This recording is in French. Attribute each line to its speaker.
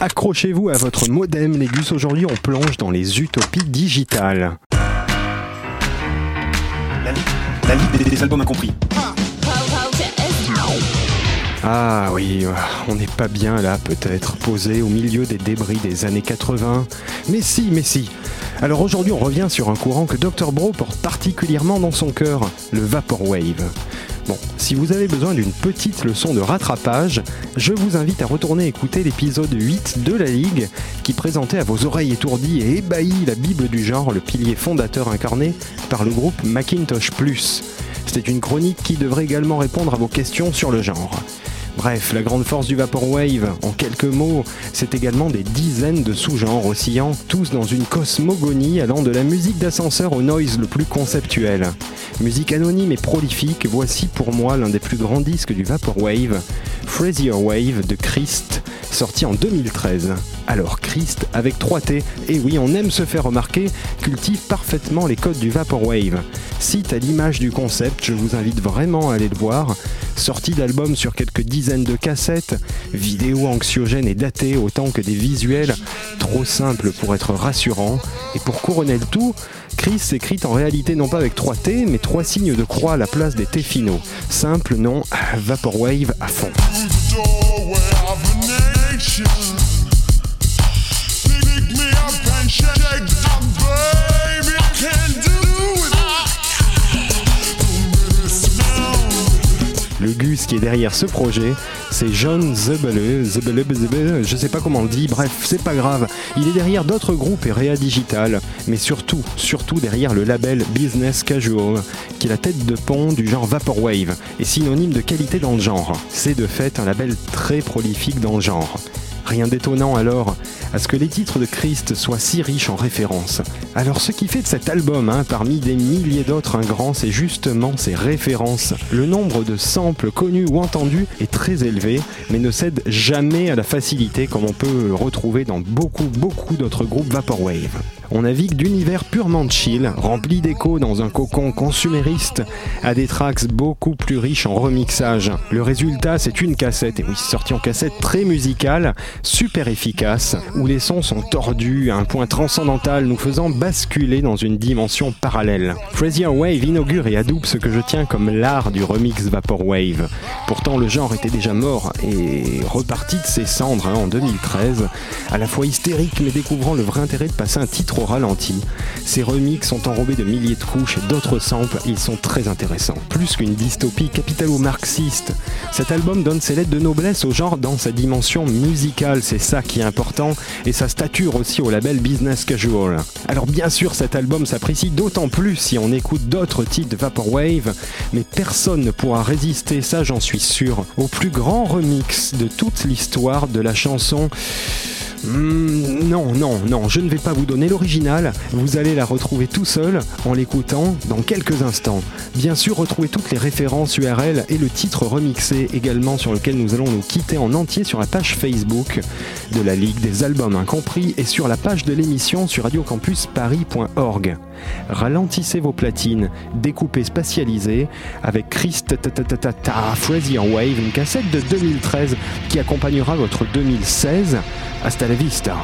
Speaker 1: Accrochez-vous à votre modem, Légus. Aujourd'hui, on plonge dans les utopies digitales.
Speaker 2: La Ligue des, albums incompris.
Speaker 1: Ah oui, on n'est pas bien là peut-être, posé au milieu des débris des années 80. Mais si, mais si. Alors aujourd'hui on revient sur un courant que Dr Bro porte particulièrement dans son cœur, le Vaporwave. Bon, si vous avez besoin d'une petite leçon de rattrapage, je vous invite à retourner écouter l'épisode 8 de la Ligue qui présentait à vos oreilles étourdies et ébahies la Bible du genre, le pilier fondateur incarné par le groupe Macintosh Plus. C'était une chronique qui devrait également répondre à vos questions sur le genre. Bref, la grande force du Vaporwave, en quelques mots, c'est également des dizaines de sous-genres oscillant, tous dans une cosmogonie allant de la musique d'ascenseur au noise le plus conceptuel. Musique anonyme et prolifique, voici pour moi l'un des plus grands disques du Vaporwave, Frazier Wave de Christ, sorti en 2013. Alors Christ avec 3T, et oui on aime se faire remarquer, cultive parfaitement les codes du Vaporwave. Site à l'image du concept, je vous invite vraiment à aller le voir. Sortie d'albums sur quelques dizaines de cassettes, vidéos anxiogènes et datées autant que des visuels, trop simples pour être rassurants. Et pour couronner le tout, Chris s'écrit en réalité non pas avec 3 T, mais trois signes de croix à la place des T finaux. Simple nom, Vaporwave à fond. Derrière ce projet, c'est John Zebele, Zebele, Zebele, je sais pas comment on le dit, bref, c'est pas grave. Il est derrière d'autres groupes et Réa Digital, mais surtout, surtout derrière le label Business Casual, qui est la tête de pont du genre Vaporwave et synonyme de qualité dans le genre. C'est de fait un label très prolifique dans le genre. Rien d'étonnant alors à ce que les titres de Christ soient si riches en références. Alors ce qui fait de cet album, hein, parmi des milliers d'autres, un grand, c'est justement ses références. Le nombre de samples connus ou entendus est très élevé, mais ne cède jamais à la facilité comme on peut le retrouver dans beaucoup, beaucoup d'autres groupes Vaporwave. On navigue d'univers purement chill, rempli d'échos dans un cocon consumériste, à des tracks beaucoup plus riches en remixage. Le résultat, c'est une cassette, et oui, sortie en cassette très musicale, super efficace, où les sons sont tordus à un point transcendantal, nous faisant basculer dans une dimension parallèle. Frazier Wave inaugure et adoube ce que je tiens comme l'art du remix Vaporwave. Pourtant, le genre était déjà mort et reparti de ses cendres hein, en 2013, à la fois hystérique mais découvrant le vrai intérêt de passer un titre ralenti. Ces remixes sont enrobés de milliers de couches et d'autres samples, ils sont très intéressants. Plus qu'une dystopie capitalo-marxiste, cet album donne ses lettres de noblesse au genre dans sa dimension musicale, c'est ça qui est important, et sa stature aussi au label Business Casual. Alors bien sûr cet album s'apprécie d'autant plus si on écoute d'autres titres de Vaporwave, mais personne ne pourra résister, ça j'en suis sûr, au plus grand remix de toute l'histoire de la chanson Hmm, non, non, non, je ne vais pas vous donner l'original. Vous allez la retrouver tout seul en l'écoutant dans quelques instants. Bien sûr, retrouvez toutes les références URL et le titre remixé également sur lequel nous allons nous quitter en entier sur la page Facebook de la Ligue des albums incompris et sur la page de l'émission sur radiocampusparis.org. Ralentissez vos platines, découpez spatialisées avec Christ Frazier Wave, une cassette de 2013 qui accompagnera votre 2016. Hasta la vista.